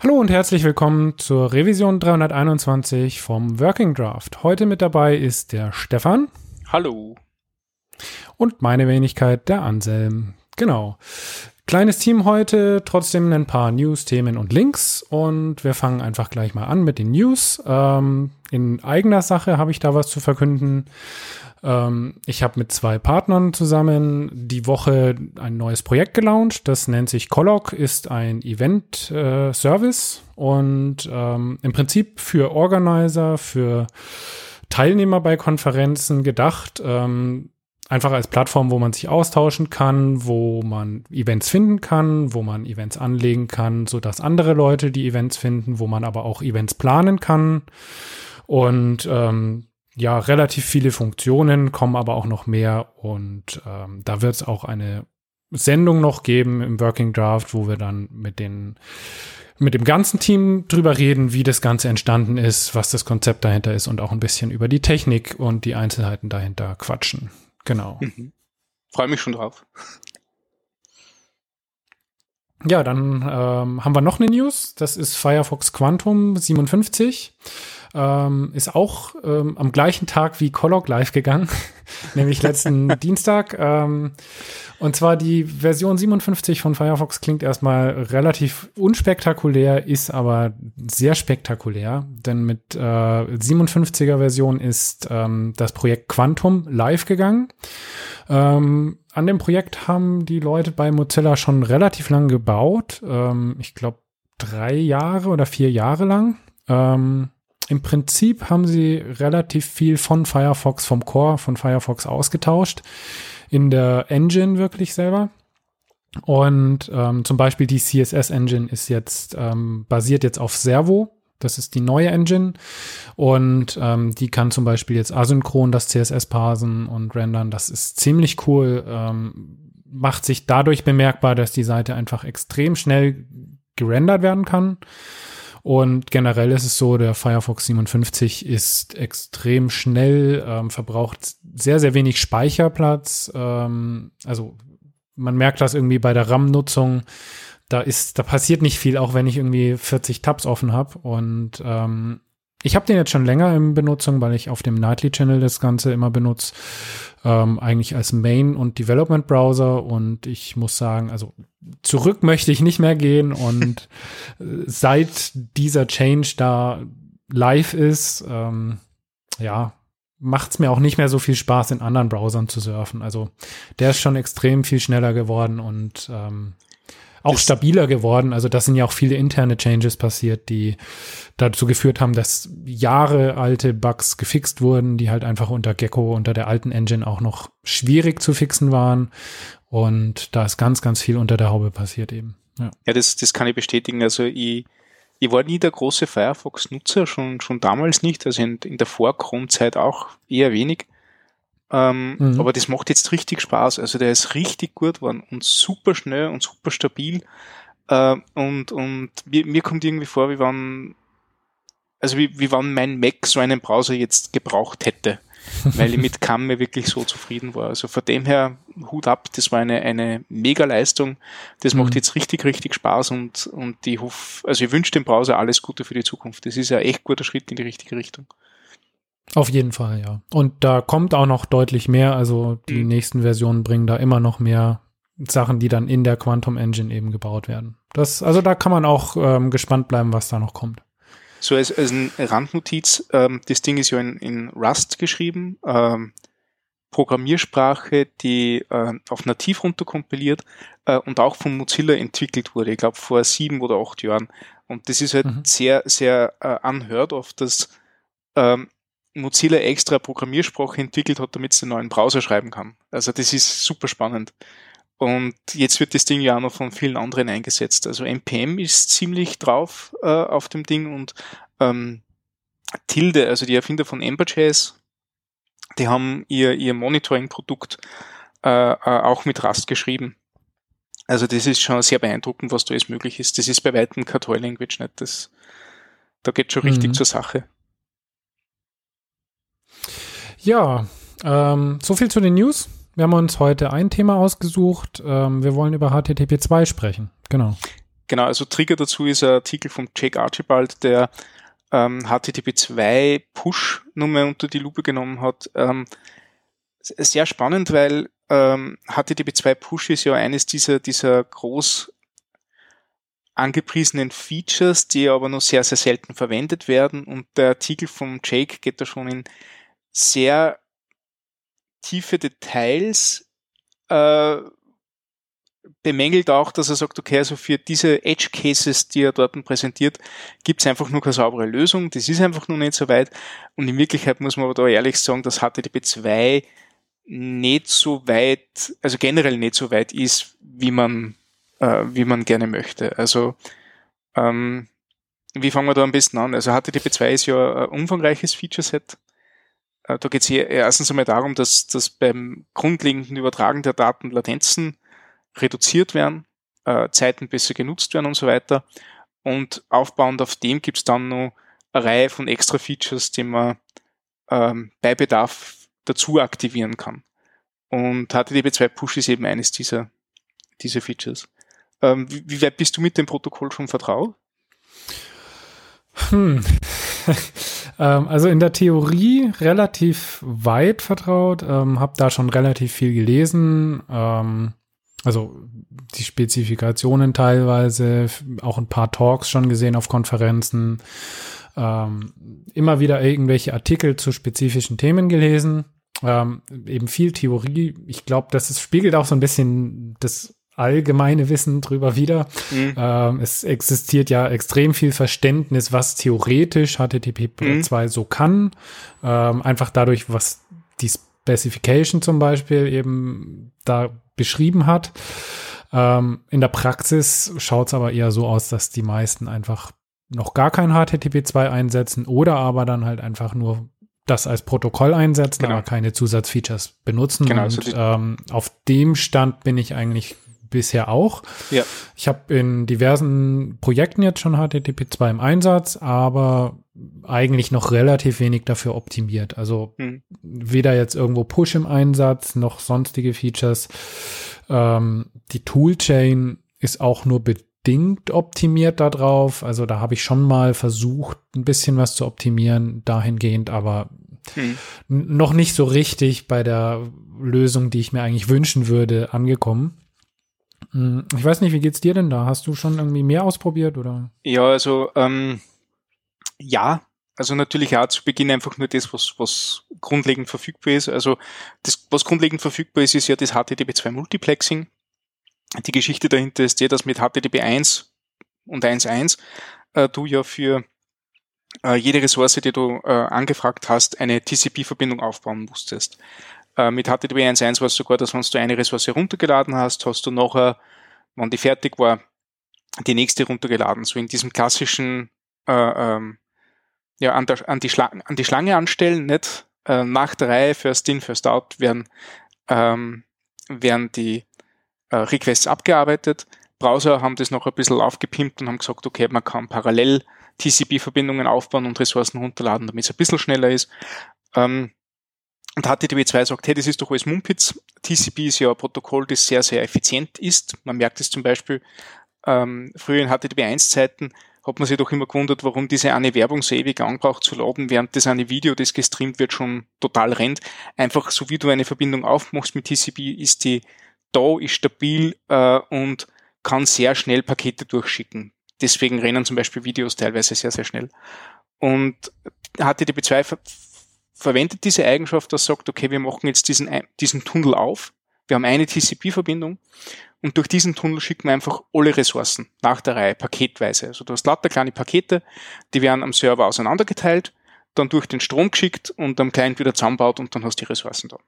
Hallo und herzlich willkommen zur Revision 321 vom Working Draft. Heute mit dabei ist der Stefan. Hallo. Und meine Wenigkeit, der Anselm. Genau. Kleines Team heute, trotzdem ein paar News, Themen und Links. Und wir fangen einfach gleich mal an mit den News. Ähm, in eigener Sache habe ich da was zu verkünden. Ähm, ich habe mit zwei Partnern zusammen die Woche ein neues Projekt gelauncht. Das nennt sich Colloc, ist ein Event-Service äh, und ähm, im Prinzip für Organizer, für Teilnehmer bei Konferenzen gedacht. Ähm, einfach als Plattform, wo man sich austauschen kann, wo man Events finden kann, wo man Events anlegen kann, so dass andere Leute die Events finden, wo man aber auch Events planen kann. Und ähm, ja relativ viele Funktionen, kommen aber auch noch mehr und ähm, da wird es auch eine Sendung noch geben im Working Draft, wo wir dann mit den mit dem ganzen Team drüber reden, wie das Ganze entstanden ist, was das Konzept dahinter ist und auch ein bisschen über die Technik und die Einzelheiten dahinter quatschen. Genau. Mhm. Freue mich schon drauf. Ja, dann ähm, haben wir noch eine News. Das ist Firefox Quantum 57 ähm, ist auch ähm, am gleichen Tag wie Colloq live gegangen, nämlich letzten Dienstag. Ähm, und zwar die Version 57 von Firefox klingt erstmal relativ unspektakulär, ist aber sehr spektakulär, denn mit äh, 57er Version ist ähm, das Projekt Quantum live gegangen. Ähm, an dem Projekt haben die Leute bei Mozilla schon relativ lang gebaut. Ähm, ich glaube drei Jahre oder vier Jahre lang. Ähm, im Prinzip haben sie relativ viel von Firefox, vom Core von Firefox ausgetauscht. In der Engine wirklich selber. Und ähm, zum Beispiel die CSS-Engine ist jetzt, ähm, basiert jetzt auf Servo. Das ist die neue Engine. Und ähm, die kann zum Beispiel jetzt asynchron das CSS parsen und rendern. Das ist ziemlich cool. Ähm, macht sich dadurch bemerkbar, dass die Seite einfach extrem schnell gerendert werden kann. Und generell ist es so, der Firefox 57 ist extrem schnell, ähm, verbraucht sehr, sehr wenig Speicherplatz. Ähm, also man merkt das irgendwie bei der RAM-Nutzung. Da ist, da passiert nicht viel, auch wenn ich irgendwie 40 Tabs offen habe. Und ähm, ich habe den jetzt schon länger in Benutzung, weil ich auf dem Nightly Channel das Ganze immer benutze, ähm, eigentlich als Main- und Development-Browser. Und ich muss sagen, also zurück möchte ich nicht mehr gehen. Und äh, seit dieser Change da live ist, ähm, ja, macht es mir auch nicht mehr so viel Spaß, in anderen Browsern zu surfen. Also der ist schon extrem viel schneller geworden und ähm, auch stabiler geworden. Also das sind ja auch viele interne Changes passiert, die dazu geführt haben, dass Jahre alte Bugs gefixt wurden, die halt einfach unter Gecko, unter der alten Engine auch noch schwierig zu fixen waren. Und da ist ganz, ganz viel unter der Haube passiert eben. Ja, ja das, das kann ich bestätigen. Also ich, ich war nie der große Firefox-Nutzer, schon, schon damals nicht, also in, in der Vorgrundzeit auch eher wenig. Ähm, mhm. Aber das macht jetzt richtig Spaß. Also der ist richtig gut geworden und super schnell und super stabil. Äh, und und mir, mir kommt irgendwie vor, wie wann, also wie, wie wann mein Mac so einen Browser jetzt gebraucht hätte. weil ich mit Kamme wirklich so zufrieden war. Also von dem her, Hut ab, das war eine, eine Mega-Leistung. Das mhm. macht jetzt richtig, richtig Spaß und, und ich hoffe, also ich wünsche dem Browser alles Gute für die Zukunft. Das ist ja echt guter Schritt in die richtige Richtung. Auf jeden Fall, ja. Und da kommt auch noch deutlich mehr. Also die mhm. nächsten Versionen bringen da immer noch mehr Sachen, die dann in der Quantum Engine eben gebaut werden. Das, also da kann man auch ähm, gespannt bleiben, was da noch kommt. So als, als eine Randnotiz, ähm, das Ding ist ja in, in Rust geschrieben, ähm, Programmiersprache, die äh, auf nativ runterkompiliert äh, und auch von Mozilla entwickelt wurde, ich glaube vor sieben oder acht Jahren. Und das ist halt mhm. sehr, sehr äh, unheard of, dass ähm, Mozilla extra Programmiersprache entwickelt hat, damit es den neuen Browser schreiben kann. Also das ist super spannend. Und jetzt wird das Ding ja auch noch von vielen anderen eingesetzt. Also NPM ist ziemlich drauf äh, auf dem Ding und ähm, Tilde, also die Erfinder von Ember.js, die haben ihr, ihr Monitoring-Produkt äh, äh, auch mit Rust geschrieben. Also das ist schon sehr beeindruckend, was da alles möglich ist. Das ist bei weitem kein Toy Language nicht. Das, da geht schon richtig mhm. zur Sache. Ja, ähm, so viel zu den News. Wir haben uns heute ein Thema ausgesucht. Ähm, wir wollen über HTTP 2 sprechen. Genau. Genau, also Trigger dazu ist ein Artikel von Jake Archibald, der ähm, HTTP2 Push-Nummer unter die Lupe genommen hat. Ähm, sehr spannend, weil ähm, HTTP2 Push ist ja eines dieser, dieser groß angepriesenen Features, die aber nur sehr, sehr selten verwendet werden. Und der Artikel von Jake geht da schon in sehr tiefe Details, äh, bemängelt auch, dass er sagt, okay, also für diese Edge Cases, die er dort präsentiert, gibt es einfach nur keine saubere Lösung. Das ist einfach nur nicht so weit. Und in Wirklichkeit muss man aber da ehrlich sagen, dass HTTP 2 nicht so weit, also generell nicht so weit ist, wie man, äh, wie man gerne möchte. Also ähm, wie fangen wir da am besten an? Also HTTP 2 ist ja ein umfangreiches Feature-Set. Äh, da geht es erstens einmal darum, dass, dass beim grundlegenden Übertragen der Daten Latenzen reduziert werden, äh, Zeiten besser genutzt werden und so weiter. Und aufbauend auf dem gibt es dann noch eine Reihe von extra Features, die man ähm, bei Bedarf dazu aktivieren kann. Und HTTP2 Push ist eben eines dieser, dieser Features. Ähm, wie, wie weit bist du mit dem Protokoll schon vertraut? Hm. ähm, also in der Theorie relativ weit vertraut, ähm, habe da schon relativ viel gelesen, ähm, also die Spezifikationen teilweise, auch ein paar Talks schon gesehen auf Konferenzen, ähm, immer wieder irgendwelche Artikel zu spezifischen Themen gelesen ähm, eben viel Theorie. Ich glaube, das ist, spiegelt auch so ein bisschen das allgemeine Wissen drüber wieder. Mhm. Ähm, es existiert ja extrem viel Verständnis, was theoretisch HTTP2 mhm. so kann. Ähm, einfach dadurch, was die Specification zum Beispiel eben da beschrieben hat. Ähm, in der Praxis schaut es aber eher so aus, dass die meisten einfach noch gar kein HTTP2 einsetzen oder aber dann halt einfach nur das als Protokoll einsetzen, genau. aber keine Zusatzfeatures benutzen. Genau, und also ähm, auf dem Stand bin ich eigentlich bisher auch. Ja. Ich habe in diversen Projekten jetzt schon HTTP 2 im Einsatz, aber eigentlich noch relativ wenig dafür optimiert. Also hm. weder jetzt irgendwo Push im Einsatz noch sonstige Features. Ähm, die Toolchain ist auch nur bedingt optimiert darauf. Also da habe ich schon mal versucht, ein bisschen was zu optimieren dahingehend, aber hm. noch nicht so richtig bei der Lösung, die ich mir eigentlich wünschen würde, angekommen. Hm, ich weiß nicht, wie geht's dir denn da? Hast du schon irgendwie mehr ausprobiert oder? Ja, also ähm, ja, also natürlich auch zu Beginn einfach nur das, was, was grundlegend verfügbar ist. Also das, was grundlegend verfügbar ist, ist ja das HTTP2 Multiplexing. Die Geschichte dahinter ist die, dass mit HTTP 1 und 1.1 äh, du ja für äh, jede Ressource, die du äh, angefragt hast, eine TCP-Verbindung aufbauen musstest. Äh, mit HTTP 1.1 war es sogar, dass wenn du eine Ressource runtergeladen hast, hast du nachher, wenn die fertig war, die nächste runtergeladen. So in diesem klassischen äh, ähm, ja, an, der, an, die Schlange, an die Schlange anstellen, nicht? Äh, nach der Reihe, first in, first out, werden, ähm, werden die äh, Requests abgearbeitet. Browser haben das noch ein bisschen aufgepimpt und haben gesagt, okay, man kann parallel TCP-Verbindungen aufbauen und Ressourcen runterladen, damit es ein bisschen schneller ist. Ähm, und HTTP2 sagt, hey, das ist doch alles Mumpitz. TCP ist ja ein Protokoll, das sehr, sehr effizient ist. Man merkt es zum Beispiel, ähm, früher in HTTP1-Zeiten hat man sich doch immer gewundert, warum diese eine Werbung so ewig anbraucht zu laden, während das eine Video, das gestreamt wird, schon total rennt. Einfach so wie du eine Verbindung aufmachst mit TCP, ist die da, ist stabil äh, und kann sehr schnell Pakete durchschicken. Deswegen rennen zum Beispiel Videos teilweise sehr, sehr schnell. Und HTTP2 ver verwendet diese Eigenschaft, dass sagt, okay, wir machen jetzt diesen, diesen Tunnel auf. Wir haben eine TCP-Verbindung und durch diesen Tunnel schicken wir einfach alle Ressourcen nach der Reihe, paketweise. Also du hast lauter kleine Pakete, die werden am Server auseinandergeteilt, dann durch den Strom geschickt und am Client wieder zusammenbaut und dann hast du die Ressourcen da.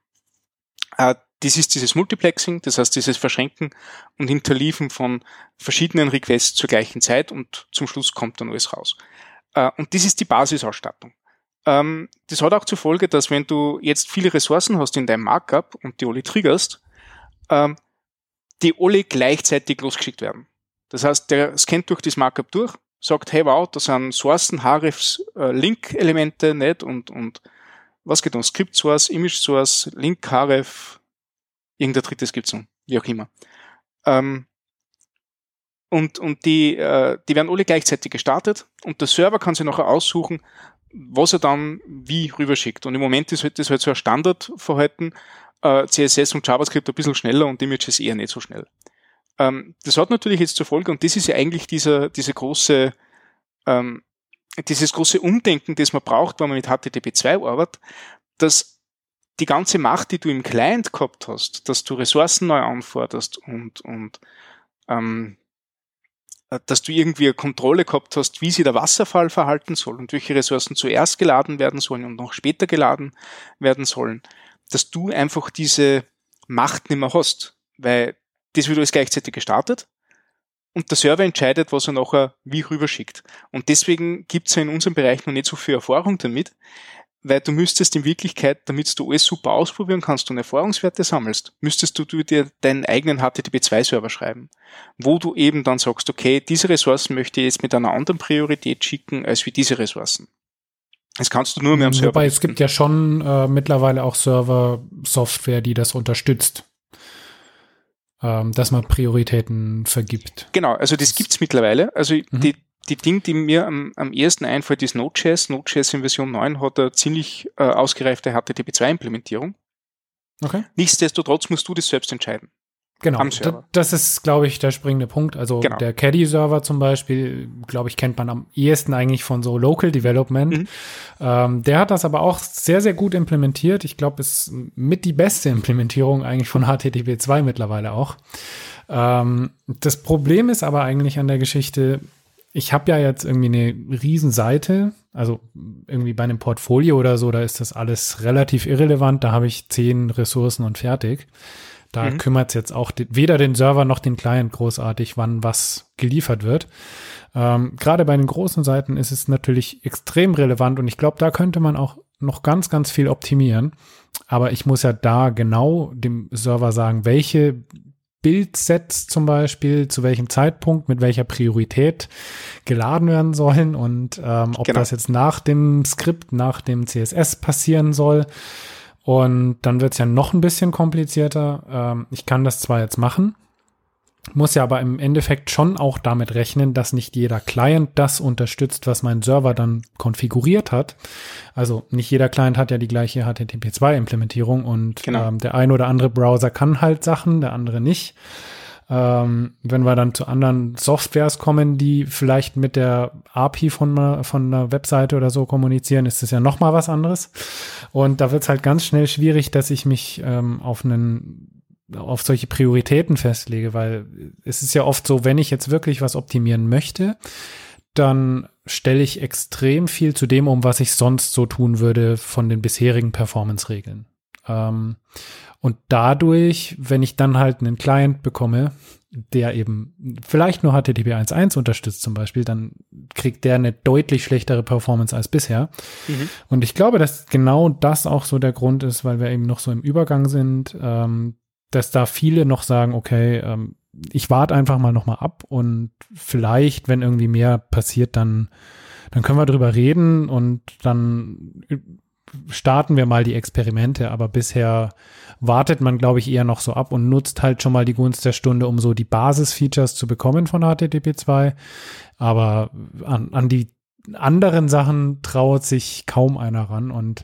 Äh, das ist dieses Multiplexing, das heißt dieses Verschränken und Hinterliefen von verschiedenen Requests zur gleichen Zeit und zum Schluss kommt dann alles raus. Äh, und das ist die Basisausstattung. Ähm, das hat auch zur Folge, dass wenn du jetzt viele Ressourcen hast in deinem Markup und die alle triggerst, ähm, die alle gleichzeitig losgeschickt werden. Das heißt, der scannt durch das Markup durch, sagt, hey wow, da sind Sourcen, Hrefs, äh, Link-Elemente, nicht? Und, und was geht um? Script Source, Image Source, Link, Href, irgendein drittes gibt's noch, wie auch immer. Ähm, und, und die, äh, die werden alle gleichzeitig gestartet und der Server kann sich nachher aussuchen, was er dann wie rüberschickt. Und im Moment ist halt, das halt so ein Standardverhalten, äh, CSS und JavaScript ein bisschen schneller und Images eher nicht so schnell. Ähm, das hat natürlich jetzt zur Folge, und das ist ja eigentlich dieser, diese große, ähm, dieses große Umdenken, das man braucht, wenn man mit HTTP2 arbeitet, dass die ganze Macht, die du im Client gehabt hast, dass du Ressourcen neu anforderst und, und ähm, äh, dass du irgendwie eine Kontrolle gehabt hast, wie sich der Wasserfall verhalten soll und welche Ressourcen zuerst geladen werden sollen und noch später geladen werden sollen, dass du einfach diese Macht nicht mehr hast, weil das wird alles gleichzeitig gestartet und der Server entscheidet, was er nachher wie rüberschickt. Und deswegen gibt es ja in unserem Bereich noch nicht so viel Erfahrung damit, weil du müsstest in Wirklichkeit, damit du alles super ausprobieren kannst und Erfahrungswerte sammelst, müsstest du dir deinen eigenen HTTP2-Server schreiben, wo du eben dann sagst, okay, diese Ressourcen möchte ich jetzt mit einer anderen Priorität schicken als wie diese Ressourcen. Das kannst du nur mehr am Server. Wobei es gibt ja schon äh, mittlerweile auch Server-Software, die das unterstützt, ähm, dass man Prioritäten vergibt. Genau, also das gibt's mittlerweile. Also mhm. die die Ding, die mir am, am ersten einfällt, ist Node.js. Node.js in Version 9 hat eine ziemlich äh, ausgereifte HTTP2-Implementierung. Okay. Nichtsdestotrotz musst du das selbst entscheiden. Genau, das ist, glaube ich, der springende Punkt. Also genau. der Caddy-Server zum Beispiel, glaube ich, kennt man am ehesten eigentlich von so Local Development. Mhm. Ähm, der hat das aber auch sehr, sehr gut implementiert. Ich glaube, ist mit die beste Implementierung eigentlich von HTTP 2 mittlerweile auch. Ähm, das Problem ist aber eigentlich an der Geschichte, ich habe ja jetzt irgendwie eine Riesenseite, also irgendwie bei einem Portfolio oder so, da ist das alles relativ irrelevant, da habe ich zehn Ressourcen und fertig. Da mhm. kümmert es jetzt auch weder den Server noch den Client großartig, wann was geliefert wird. Ähm, Gerade bei den großen Seiten ist es natürlich extrem relevant und ich glaube, da könnte man auch noch ganz, ganz viel optimieren. Aber ich muss ja da genau dem Server sagen, welche Bildsets zum Beispiel, zu welchem Zeitpunkt, mit welcher Priorität geladen werden sollen und ähm, ob genau. das jetzt nach dem Skript, nach dem CSS passieren soll. Und dann wird es ja noch ein bisschen komplizierter. Ähm, ich kann das zwar jetzt machen, muss ja aber im Endeffekt schon auch damit rechnen, dass nicht jeder Client das unterstützt, was mein Server dann konfiguriert hat. Also nicht jeder Client hat ja die gleiche HTTP2-Implementierung und genau. ähm, der ein oder andere Browser kann halt Sachen, der andere nicht. Ähm, wenn wir dann zu anderen Softwares kommen, die vielleicht mit der API von einer, von einer Webseite oder so kommunizieren, ist das ja noch mal was anderes. Und da wird es halt ganz schnell schwierig, dass ich mich ähm, auf einen auf solche Prioritäten festlege, weil es ist ja oft so, wenn ich jetzt wirklich was optimieren möchte, dann stelle ich extrem viel zu dem um, was ich sonst so tun würde von den bisherigen Performance-Regeln. Ähm, und dadurch, wenn ich dann halt einen Client bekomme, der eben vielleicht nur HTTP 1.1 unterstützt zum Beispiel, dann kriegt der eine deutlich schlechtere Performance als bisher. Mhm. Und ich glaube, dass genau das auch so der Grund ist, weil wir eben noch so im Übergang sind, ähm, dass da viele noch sagen, okay, ähm, ich warte einfach mal noch mal ab und vielleicht, wenn irgendwie mehr passiert, dann, dann können wir drüber reden und dann starten wir mal die Experimente. Aber bisher wartet man, glaube ich, eher noch so ab und nutzt halt schon mal die Gunst der Stunde, um so die Basisfeatures zu bekommen von HTTP 2. Aber an, an die anderen Sachen traut sich kaum einer ran. Und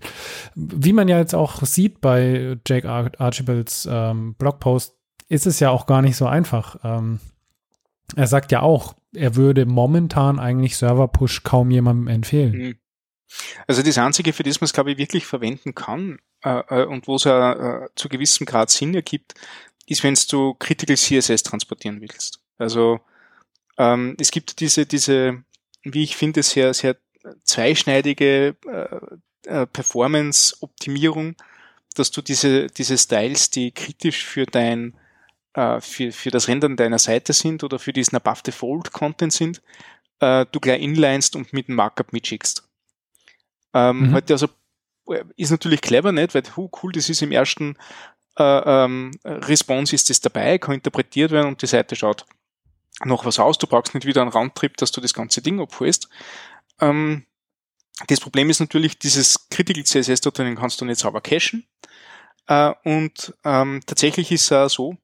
wie man ja jetzt auch sieht bei Jake Archibalds ähm, Blogpost, ist es ja auch gar nicht so einfach. Ähm, er sagt ja auch, er würde momentan eigentlich Server-Push kaum jemandem empfehlen. Mhm. Also das Einzige, für das man es, glaube ich, wirklich verwenden kann äh, äh und wo es äh, zu gewissem Grad Sinn ergibt, ist, wenn du Critical CSS transportieren willst. Also ähm, es gibt diese, diese wie ich finde, sehr, sehr zweischneidige äh, äh, Performance-Optimierung, dass du diese, diese Styles, die kritisch für dein äh, für, für das Rendern deiner Seite sind oder für diesen Above Fold Content sind, äh, du gleich inlinest und mit dem Markup mitschickst. Ähm, mhm. Heute also äh, ist natürlich clever, nicht? Weil, hu, cool, das ist im ersten äh, ähm, Response ist das dabei, kann interpretiert werden und die Seite schaut noch was aus. Du brauchst nicht wieder einen Roundtrip, dass du das ganze Ding abholst. Ähm, das Problem ist natürlich, dieses Critical CSS dort kannst du nicht sauber cachen. Äh, und ähm, tatsächlich ist es so,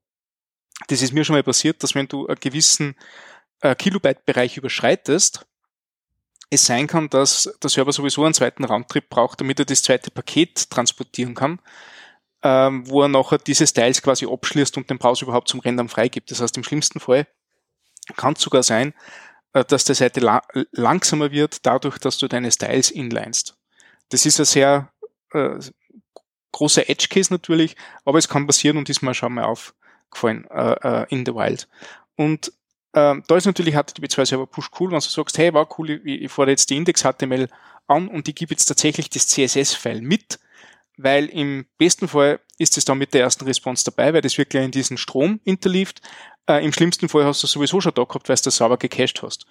das ist mir schon mal passiert, dass wenn du einen gewissen äh, Kilobyte-Bereich überschreitest, es sein kann, dass der Server sowieso einen zweiten Roundtrip braucht, damit er das zweite Paket transportieren kann, ähm, wo er nachher diese Styles quasi abschließt und den Browser überhaupt zum Rendern freigibt. Das heißt, im schlimmsten Fall kann sogar sein, äh, dass die Seite la langsamer wird, dadurch, dass du deine Styles inlinest. Das ist ein sehr äh, großer Edge-Case natürlich, aber es kann passieren und ist mir schon mal aufgefallen äh, äh, in the wild. Und ähm, da ist natürlich HTTP2 Server Push cool, wenn du sagst, hey, war cool, ich, ich fahre jetzt die Index-HTML an und ich gebe jetzt tatsächlich das CSS-File mit, weil im besten Fall ist es dann mit der ersten Response dabei, weil das wirklich in diesen Strom interlieft. Äh, Im schlimmsten Fall hast du sowieso schon da gehabt, weil du das sauber gecached hast.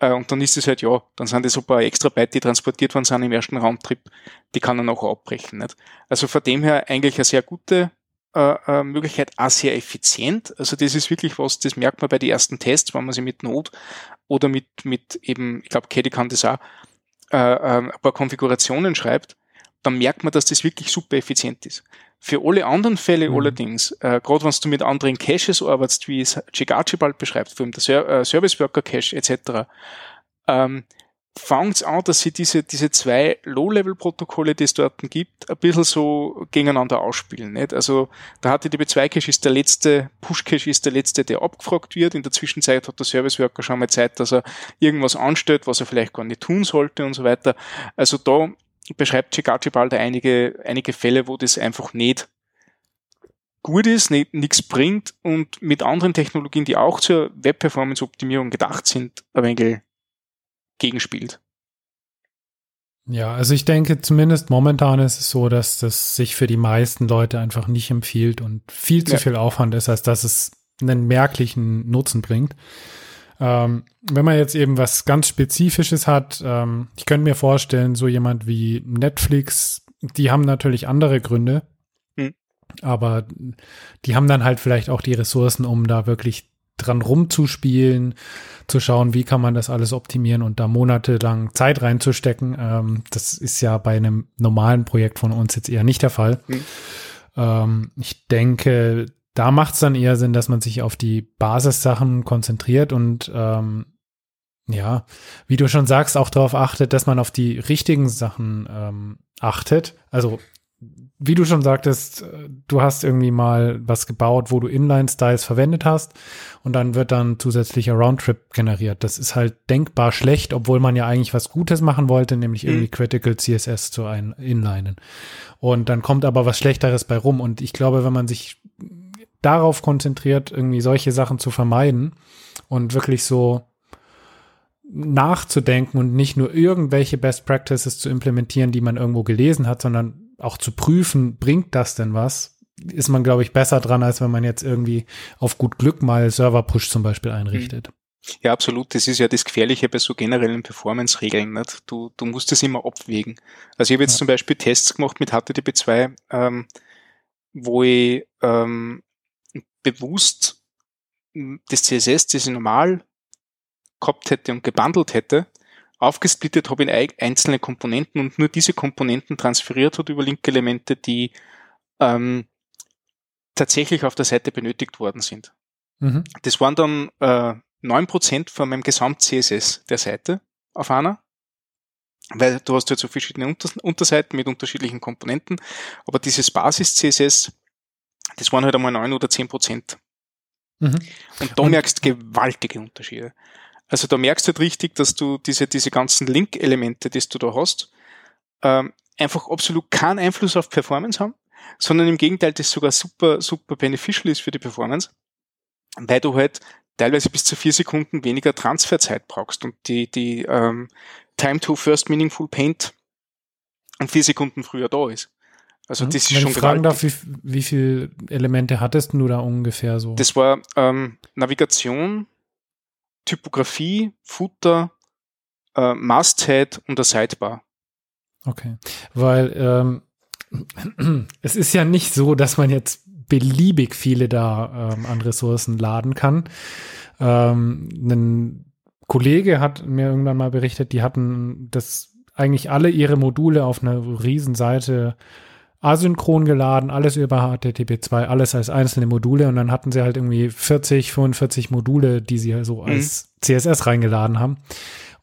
Äh, und dann ist es halt, ja, dann sind das ein paar extra Byte, die transportiert worden sind im ersten Roundtrip, die kann er nachher abbrechen. Nicht? Also von dem her eigentlich eine sehr gute äh, äh, Möglichkeit, auch sehr effizient. Also das ist wirklich was, das merkt man bei den ersten Tests, wenn man sie mit Node oder mit, mit eben, ich glaube, Caddy kann das auch, äh, äh, ein paar Konfigurationen schreibt, dann merkt man, dass das wirklich super effizient ist. Für alle anderen Fälle mhm. allerdings, äh, gerade wenn du mit anderen Caches arbeitest, wie es Jig Archibald beschreibt, vor allem der Ser äh, Service Worker Cache etc., ähm, fängt an, dass sie diese, diese zwei Low-Level-Protokolle, die es dort gibt, ein bisschen so gegeneinander ausspielen. Nicht? Also der HTTP2-Cache ist der letzte, Push-Cache ist der letzte, der abgefragt wird. In der Zwischenzeit hat der Service-Worker schon mal Zeit, dass er irgendwas anstellt, was er vielleicht gar nicht tun sollte und so weiter. Also da beschreibt Chigachi bald einige, einige Fälle, wo das einfach nicht gut ist, nichts bringt und mit anderen Technologien, die auch zur Web-Performance-Optimierung gedacht sind, ein wenig gegenspielt. Ja, also ich denke, zumindest momentan ist es so, dass das sich für die meisten Leute einfach nicht empfiehlt und viel zu ja. viel Aufwand ist, als dass es einen merklichen Nutzen bringt. Ähm, wenn man jetzt eben was ganz Spezifisches hat, ähm, ich könnte mir vorstellen, so jemand wie Netflix, die haben natürlich andere Gründe, hm. aber die haben dann halt vielleicht auch die Ressourcen, um da wirklich dran rumzuspielen, zu schauen, wie kann man das alles optimieren und da monatelang Zeit reinzustecken. Ähm, das ist ja bei einem normalen Projekt von uns jetzt eher nicht der Fall. Mhm. Ähm, ich denke, da macht es dann eher Sinn, dass man sich auf die Basissachen konzentriert und ähm, ja, wie du schon sagst, auch darauf achtet, dass man auf die richtigen Sachen ähm, achtet. Also wie du schon sagtest, äh, du hast irgendwie mal was gebaut, wo du Inline-Styles verwendet hast und dann wird dann zusätzlicher Roundtrip generiert. Das ist halt denkbar schlecht, obwohl man ja eigentlich was Gutes machen wollte, nämlich mhm. irgendwie Critical CSS zu ein Inlinen. Und dann kommt aber was Schlechteres bei rum. Und ich glaube, wenn man sich darauf konzentriert, irgendwie solche Sachen zu vermeiden und wirklich so nachzudenken und nicht nur irgendwelche Best Practices zu implementieren, die man irgendwo gelesen hat, sondern auch zu prüfen, bringt das denn was, ist man, glaube ich, besser dran, als wenn man jetzt irgendwie auf gut Glück mal Server-Push zum Beispiel einrichtet. Ja, absolut. Das ist ja das Gefährliche bei so generellen Performance-Regeln. Du, du musst es immer abwägen. Also ich habe jetzt ja. zum Beispiel Tests gemacht mit HTTP2, ähm, wo ich ähm, bewusst das CSS, das ich normal gehabt hätte und gebundelt hätte, aufgesplittet habe in einzelne Komponenten und nur diese Komponenten transferiert hat über Link-Elemente, die ähm, tatsächlich auf der Seite benötigt worden sind. Mhm. Das waren dann äh, 9% von meinem Gesamt-CSS der Seite auf einer. Weil du hast halt so verschiedene Unter Unterseiten mit unterschiedlichen Komponenten. Aber dieses Basis-CSS, das waren halt einmal 9 oder 10%. Mhm. Und da merkst du gewaltige Unterschiede. Also da merkst du halt richtig, dass du diese, diese ganzen Link-Elemente, die du da hast, ähm, einfach absolut keinen Einfluss auf Performance haben, sondern im Gegenteil, das sogar super, super beneficial ist für die Performance, weil du halt teilweise bis zu vier Sekunden weniger Transferzeit brauchst und die, die ähm, Time to First Meaningful Paint um vier Sekunden früher da ist. Also das ist Wenn schon ich fragen darf, wie, wie viele Elemente hattest du da ungefähr so? Das war ähm, Navigation, Typografie, Footer, äh, Masthead und der Sidebar. Okay, weil ähm, es ist ja nicht so, dass man jetzt beliebig viele da ähm, an Ressourcen laden kann. Ähm, ein Kollege hat mir irgendwann mal berichtet, die hatten das eigentlich alle ihre Module auf einer Riesenseite asynchron geladen, alles über HTTP2, alles als einzelne Module und dann hatten sie halt irgendwie 40, 45 Module, die sie so mhm. als CSS reingeladen haben.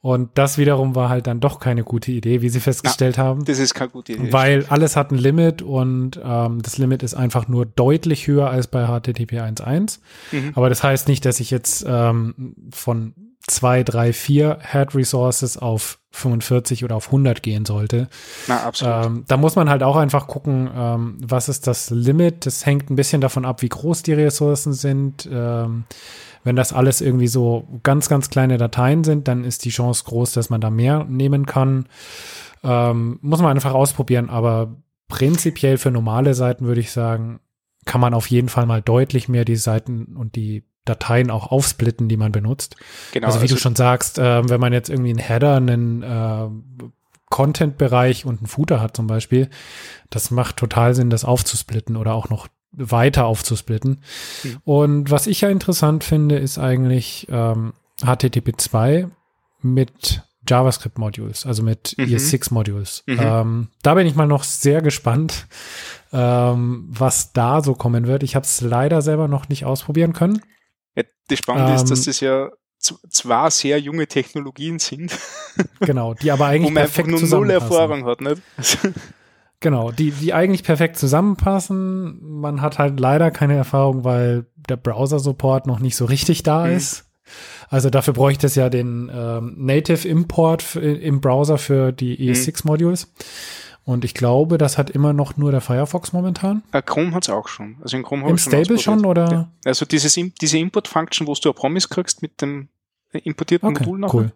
Und das wiederum war halt dann doch keine gute Idee, wie sie festgestellt ja, haben. Das ist keine gute Idee. Weil alles hat ein Limit und ähm, das Limit ist einfach nur deutlich höher als bei HTTP 1.1. Mhm. Aber das heißt nicht, dass ich jetzt ähm, von zwei, drei, vier Head Resources auf 45 oder auf 100 gehen sollte. Na, absolut. Ähm, da muss man halt auch einfach gucken, ähm, was ist das Limit. Das hängt ein bisschen davon ab, wie groß die Ressourcen sind. Ähm, wenn das alles irgendwie so ganz, ganz kleine Dateien sind, dann ist die Chance groß, dass man da mehr nehmen kann. Ähm, muss man einfach ausprobieren, aber prinzipiell für normale Seiten würde ich sagen, kann man auf jeden Fall mal deutlich mehr die Seiten und die Dateien auch aufsplitten, die man benutzt. Genau, also wie also du schon sagst, äh, wenn man jetzt irgendwie einen Header, einen äh, Content-Bereich und einen Footer hat zum Beispiel, das macht total Sinn, das aufzusplitten oder auch noch weiter aufzusplitten. Mhm. Und was ich ja interessant finde, ist eigentlich ähm, HTTP2 mit JavaScript-Modules, also mit mhm. ES6-Modules. Mhm. Ähm, da bin ich mal noch sehr gespannt, ähm, was da so kommen wird. Ich habe es leider selber noch nicht ausprobieren können. Ja, das Spannende ähm, ist, dass es ja zwei sehr junge Technologien sind. Genau, die aber eigentlich Wo man perfekt nur null Erfahrung hat, nicht? Genau, die, die eigentlich perfekt zusammenpassen. Man hat halt leider keine Erfahrung, weil der Browser-Support noch nicht so richtig da mhm. ist. Also dafür bräuchte es ja den ähm, Native Import im Browser für die ES6-Modules. Mhm. Und ich glaube, das hat immer noch nur der Firefox momentan. Äh, Chrome hat es auch schon. Also in Chrome Im Stable schon, oder? Ja. Also dieses, diese Import-Function, wo du eine Promise kriegst mit dem importierten okay, Modul noch. Cool.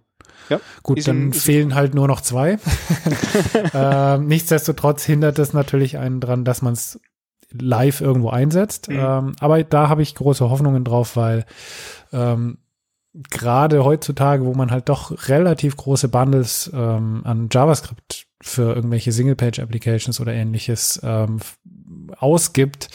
Ja, Gut, dann fehlen halt nur noch zwei. ähm, nichtsdestotrotz hindert es natürlich einen dran, dass man es live irgendwo einsetzt. Mhm. Ähm, aber da habe ich große Hoffnungen drauf, weil ähm, gerade heutzutage, wo man halt doch relativ große Bundles ähm, an JavaScript für irgendwelche Single-Page-Applications oder ähnliches ähm, ausgibt,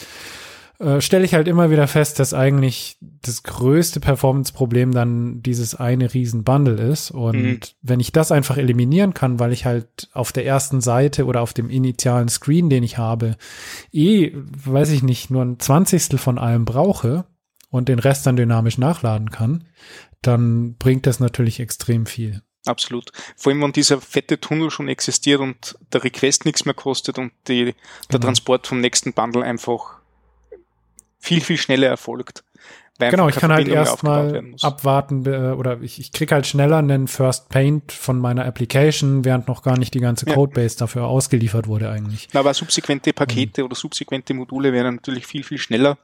äh, stelle ich halt immer wieder fest, dass eigentlich das größte Performance-Problem dann dieses eine riesen Bundle ist. Und mhm. wenn ich das einfach eliminieren kann, weil ich halt auf der ersten Seite oder auf dem initialen Screen, den ich habe, eh, weiß ich nicht, nur ein Zwanzigstel von allem brauche und den Rest dann dynamisch nachladen kann, dann bringt das natürlich extrem viel. Absolut. Vor allem, wenn dieser fette Tunnel schon existiert und der Request nichts mehr kostet und die, der genau. Transport vom nächsten Bundle einfach viel, viel schneller erfolgt. Genau, ich kann halt erstmal abwarten oder ich, ich krieg halt schneller einen First Paint von meiner Application, während noch gar nicht die ganze Codebase ja. dafür ausgeliefert wurde eigentlich. Na, aber subsequente Pakete mhm. oder subsequente Module werden natürlich viel, viel schneller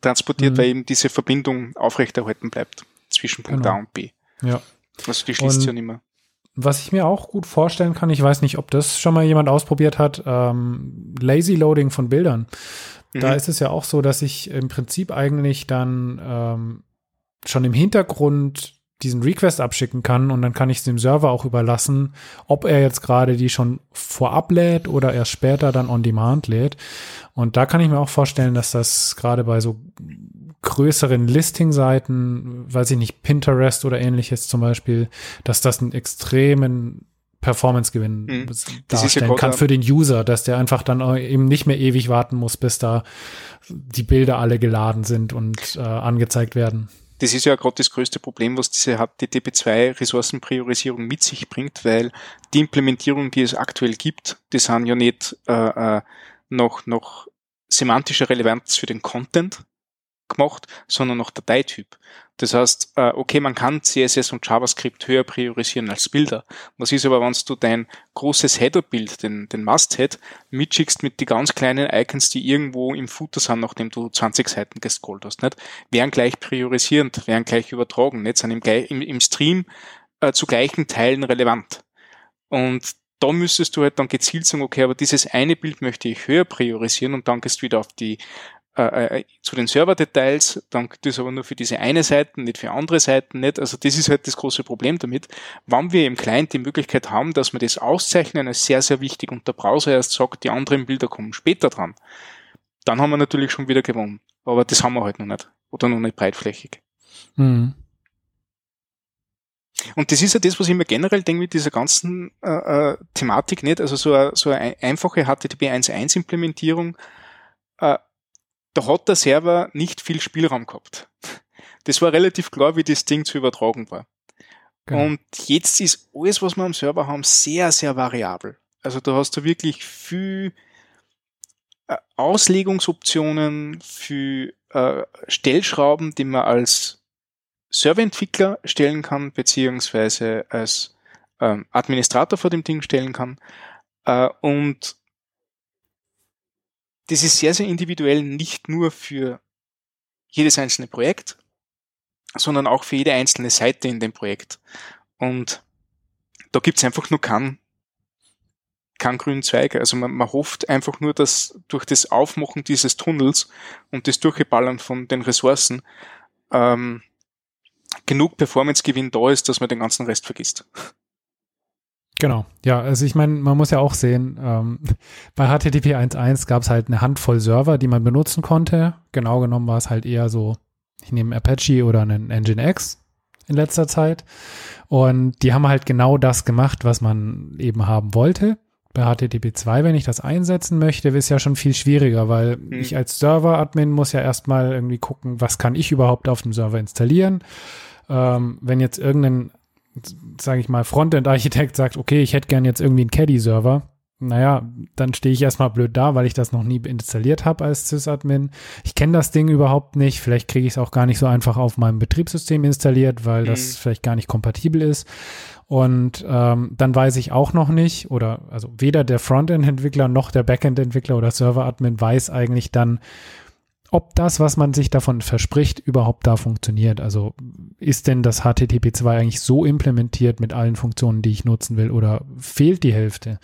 transportiert, mhm. weil eben diese Verbindung aufrechterhalten bleibt zwischen Punkt genau. A und B. Ja. Also die schließt ja nicht mehr. Was ich mir auch gut vorstellen kann, ich weiß nicht, ob das schon mal jemand ausprobiert hat, ähm, Lazy Loading von Bildern. Da mhm. ist es ja auch so, dass ich im Prinzip eigentlich dann ähm, schon im Hintergrund diesen Request abschicken kann und dann kann ich es dem Server auch überlassen, ob er jetzt gerade die schon vorab lädt oder erst später dann on demand lädt. Und da kann ich mir auch vorstellen, dass das gerade bei so größeren Listing-Seiten, weiß ich nicht, Pinterest oder ähnliches zum Beispiel, dass das einen extremen Performance-Gewinn mhm. darstellen kann für den User, dass der einfach dann eben nicht mehr ewig warten muss, bis da die Bilder alle geladen sind und äh, angezeigt werden. Das ist ja gerade das größte Problem, was diese HTTP2-Ressourcenpriorisierung mit sich bringt, weil die Implementierung, die es aktuell gibt, die sind ja nicht äh, äh noch, noch semantische Relevanz für den Content, gemacht, sondern noch Dateityp. Das heißt, äh, okay, man kann CSS und JavaScript höher priorisieren als Bilder. Was ist aber, wenn du dein großes Header-Bild, den, den Must-Head, mitschickst mit die ganz kleinen Icons, die irgendwo im Footer sind, nachdem du 20 Seiten gescrollt hast, nicht? Wären gleich priorisierend, wären gleich übertragen, nicht? Sind im, im, im Stream äh, zu gleichen Teilen relevant. Und da müsstest du halt dann gezielt sagen, okay, aber dieses eine Bild möchte ich höher priorisieren und dann gehst du wieder auf die äh, äh, zu den Serverdetails, dann gibt es aber nur für diese eine Seite, nicht für andere Seiten nicht. Also das ist halt das große Problem damit. Wann wir im Client die Möglichkeit haben, dass wir das auszeichnen, ist sehr, sehr wichtig und der Browser erst sagt, die anderen Bilder kommen später dran, dann haben wir natürlich schon wieder gewonnen. Aber das haben wir halt noch nicht. Oder noch nicht breitflächig. Mhm. Und das ist ja das, was ich mir generell denke mit dieser ganzen äh, äh Thematik nicht. Also so eine, so eine einfache HTTP 1.1 Implementierung, äh, da hat der Server nicht viel Spielraum gehabt. Das war relativ klar, wie das Ding zu übertragen war. Genau. Und jetzt ist alles, was wir am Server haben, sehr, sehr variabel. Also da hast du wirklich viel äh, Auslegungsoptionen, für äh, Stellschrauben, die man als Serverentwickler stellen kann, beziehungsweise als ähm, Administrator vor dem Ding stellen kann. Äh, und das ist sehr, sehr individuell, nicht nur für jedes einzelne Projekt, sondern auch für jede einzelne Seite in dem Projekt. Und da gibt's einfach nur keinen keinen grünen Zweig. Also man, man hofft einfach nur, dass durch das Aufmachen dieses Tunnels und das Durchgeballern von den Ressourcen ähm, genug Performance-Gewinn da ist, dass man den ganzen Rest vergisst. Genau, ja, also ich meine, man muss ja auch sehen, ähm, bei HTTP 1.1 gab es halt eine Handvoll Server, die man benutzen konnte. Genau genommen war es halt eher so, ich nehme Apache oder einen Nginx in letzter Zeit. Und die haben halt genau das gemacht, was man eben haben wollte. Bei HTTP 2, wenn ich das einsetzen möchte, ist ja schon viel schwieriger, weil mhm. ich als Server-Admin muss ja erstmal irgendwie gucken, was kann ich überhaupt auf dem Server installieren. Ähm, wenn jetzt irgendein, sage ich mal, Frontend-Architekt sagt, okay, ich hätte gern jetzt irgendwie einen Caddy-Server, naja, dann stehe ich erstmal blöd da, weil ich das noch nie installiert habe als Sysadmin. Ich kenne das Ding überhaupt nicht. Vielleicht kriege ich es auch gar nicht so einfach auf meinem Betriebssystem installiert, weil mhm. das vielleicht gar nicht kompatibel ist. Und ähm, dann weiß ich auch noch nicht, oder also weder der Frontend-Entwickler noch der Backend-Entwickler oder Server-Admin weiß eigentlich dann, ob das, was man sich davon verspricht, überhaupt da funktioniert. Also ist denn das HTTP 2 eigentlich so implementiert mit allen Funktionen, die ich nutzen will, oder fehlt die Hälfte?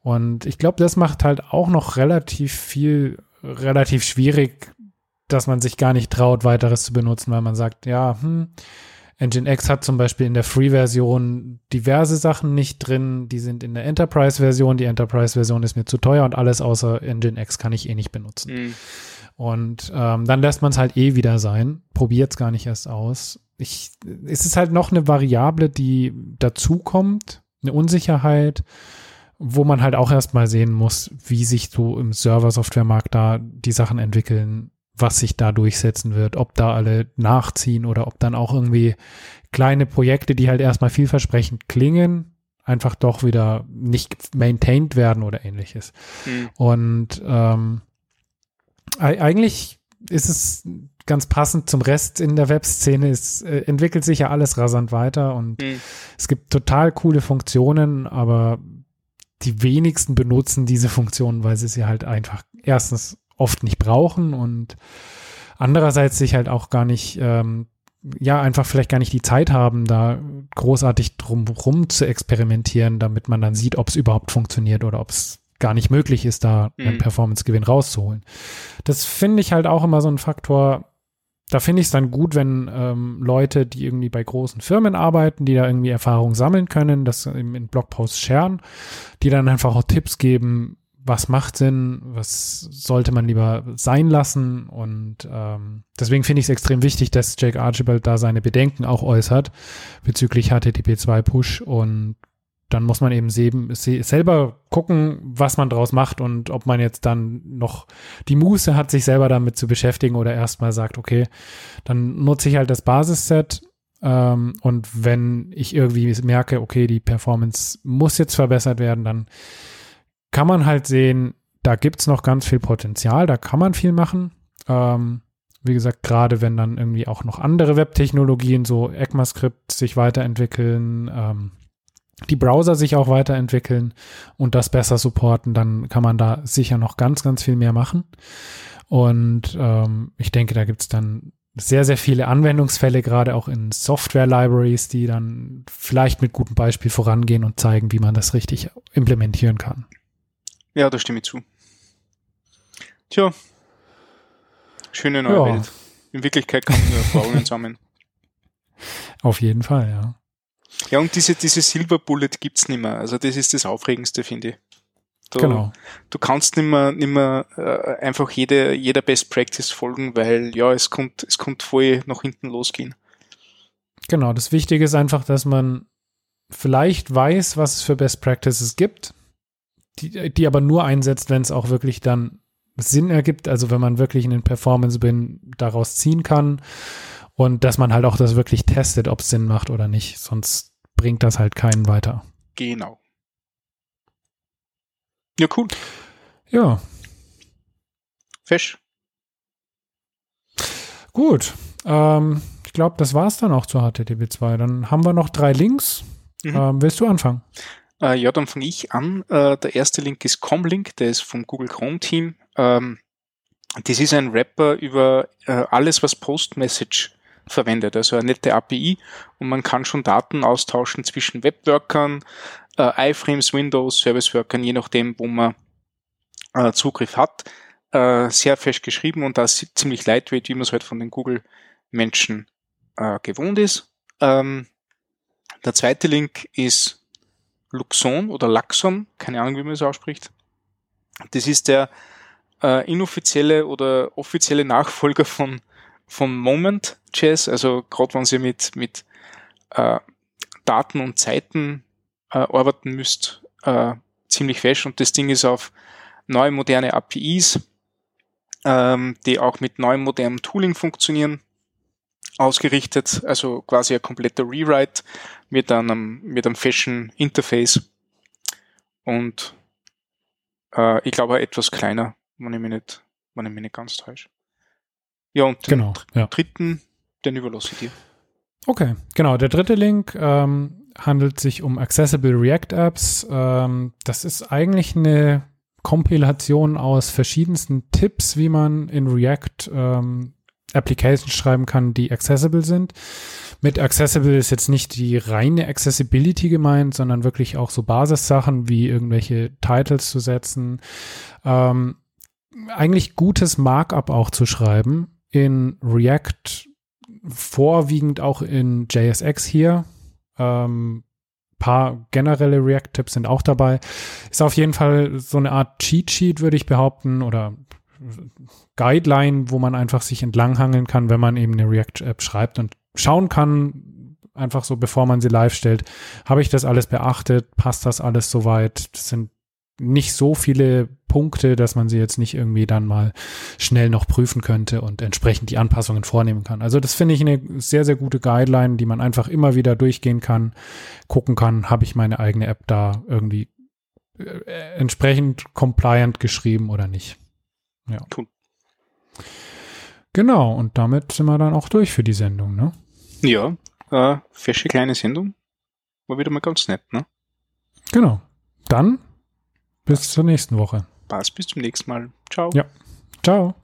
Und ich glaube, das macht halt auch noch relativ viel, relativ schwierig, dass man sich gar nicht traut, weiteres zu benutzen, weil man sagt, ja, hm, Nginx hat zum Beispiel in der Free-Version diverse Sachen nicht drin, die sind in der Enterprise-Version. Die Enterprise-Version ist mir zu teuer und alles außer Nginx kann ich eh nicht benutzen. Mhm. Und ähm, dann lässt man es halt eh wieder sein, probiert es gar nicht erst aus. Ich, es ist halt noch eine Variable, die dazukommt, eine Unsicherheit, wo man halt auch erstmal sehen muss, wie sich so im Server-Software-Markt da die Sachen entwickeln, was sich da durchsetzen wird, ob da alle nachziehen oder ob dann auch irgendwie kleine Projekte, die halt erstmal vielversprechend klingen, einfach doch wieder nicht maintained werden oder ähnliches. Mhm. Und ähm, eigentlich ist es ganz passend zum Rest in der Webszene. Es äh, entwickelt sich ja alles rasant weiter und mhm. es gibt total coole Funktionen, aber die wenigsten benutzen diese Funktionen, weil sie sie halt einfach erstens oft nicht brauchen und andererseits sich halt auch gar nicht, ähm, ja, einfach vielleicht gar nicht die Zeit haben, da großartig drumherum zu experimentieren, damit man dann sieht, ob es überhaupt funktioniert oder ob es gar nicht möglich ist, da mhm. einen Performance-Gewinn rauszuholen. Das finde ich halt auch immer so ein Faktor. Da finde ich es dann gut, wenn ähm, Leute, die irgendwie bei großen Firmen arbeiten, die da irgendwie Erfahrung sammeln können, das in Blogposts scheren, die dann einfach auch Tipps geben, was macht Sinn, was sollte man lieber sein lassen. Und ähm, deswegen finde ich es extrem wichtig, dass Jake Archibald da seine Bedenken auch äußert bezüglich HTTP 2 Push und dann muss man eben selber gucken, was man draus macht und ob man jetzt dann noch die Muße hat, sich selber damit zu beschäftigen oder erstmal sagt, okay, dann nutze ich halt das Basisset ähm, und wenn ich irgendwie merke, okay, die Performance muss jetzt verbessert werden, dann kann man halt sehen, da gibt es noch ganz viel Potenzial, da kann man viel machen. Ähm, wie gesagt, gerade wenn dann irgendwie auch noch andere Webtechnologien, so ECMAScript sich weiterentwickeln, ähm, die Browser sich auch weiterentwickeln und das besser supporten, dann kann man da sicher noch ganz, ganz viel mehr machen. Und ähm, ich denke, da gibt es dann sehr, sehr viele Anwendungsfälle, gerade auch in Software-Libraries, die dann vielleicht mit gutem Beispiel vorangehen und zeigen, wie man das richtig implementieren kann. Ja, da stimme ich zu. Tja, schöne neue ja. Welt. In Wirklichkeit kommen nur Erfahrungen zusammen. Auf jeden Fall, ja. Ja, und diese, diese Silver Bullet gibt's nicht mehr. Also das ist das Aufregendste, finde ich. Du, genau. Du kannst nicht mehr, nicht mehr äh, einfach jede, jeder Best Practice folgen, weil ja, es kommt, es kommt voll nach hinten losgehen. Genau, das Wichtige ist einfach, dass man vielleicht weiß, was es für Best Practices gibt, die, die aber nur einsetzt, wenn es auch wirklich dann Sinn ergibt, also wenn man wirklich einen Performance-Bin daraus ziehen kann und dass man halt auch das wirklich testet, ob es Sinn macht oder nicht, sonst bringt das halt keinen weiter. Genau. Ja, cool. Ja. Fesch. Gut. Ähm, ich glaube, das war es dann auch zu HTTP2. Dann haben wir noch drei Links. Mhm. Ähm, willst du anfangen? Äh, ja, dann fange ich an. Äh, der erste Link ist Comlink, der ist vom Google Chrome Team. Ähm, das ist ein Rapper über äh, alles, was Postmessage verwendet, also eine nette API und man kann schon Daten austauschen zwischen Webworkern, äh, iFrames, Windows, Serviceworkern, je nachdem, wo man äh, Zugriff hat. Äh, sehr fest geschrieben und das ziemlich lightweight, wie man es halt von den Google-Menschen äh, gewohnt ist. Ähm, der zweite Link ist Luxon oder Laxon, keine Ahnung, wie man es ausspricht. Das ist der äh, inoffizielle oder offizielle Nachfolger von, von Moment Jazz, also gerade wenn Sie mit, mit äh, Daten und Zeiten äh, arbeiten müsst, äh, ziemlich fest und das Ding ist auf neue moderne APIs, ähm, die auch mit neuem modernem Tooling funktionieren, ausgerichtet, also quasi ein kompletter Rewrite mit einem, mit einem Fashion Interface. Und äh, ich glaube etwas kleiner, wenn ich mich nicht, wenn ich mich nicht ganz täusche. Ja, und den genau, ja. dritten, den überlasse ich dir. Okay, genau. Der dritte Link ähm, handelt sich um Accessible React Apps. Ähm, das ist eigentlich eine Kompilation aus verschiedensten Tipps, wie man in React ähm, Applications schreiben kann, die accessible sind. Mit accessible ist jetzt nicht die reine Accessibility gemeint, sondern wirklich auch so Basissachen wie irgendwelche Titles zu setzen. Ähm, eigentlich gutes Markup auch zu schreiben in React, vorwiegend auch in JSX hier. Ähm, paar generelle React-Tipps sind auch dabei. Ist auf jeden Fall so eine Art Cheat Sheet, würde ich behaupten, oder Guideline, wo man einfach sich entlanghangeln kann, wenn man eben eine React-App schreibt und schauen kann, einfach so, bevor man sie live stellt, habe ich das alles beachtet, passt das alles soweit? Das sind nicht so viele Punkte, dass man sie jetzt nicht irgendwie dann mal schnell noch prüfen könnte und entsprechend die Anpassungen vornehmen kann. Also das finde ich eine sehr, sehr gute Guideline, die man einfach immer wieder durchgehen kann, gucken kann, habe ich meine eigene App da irgendwie äh, entsprechend compliant geschrieben oder nicht. Ja. Cool. Genau, und damit sind wir dann auch durch für die Sendung, ne? Ja, äh, fesche kleine Sendung. War wieder mal ganz nett, ne? Genau. Dann bis zur nächsten Woche. Passt, bis zum nächsten Mal. Ciao. Ja. Ciao.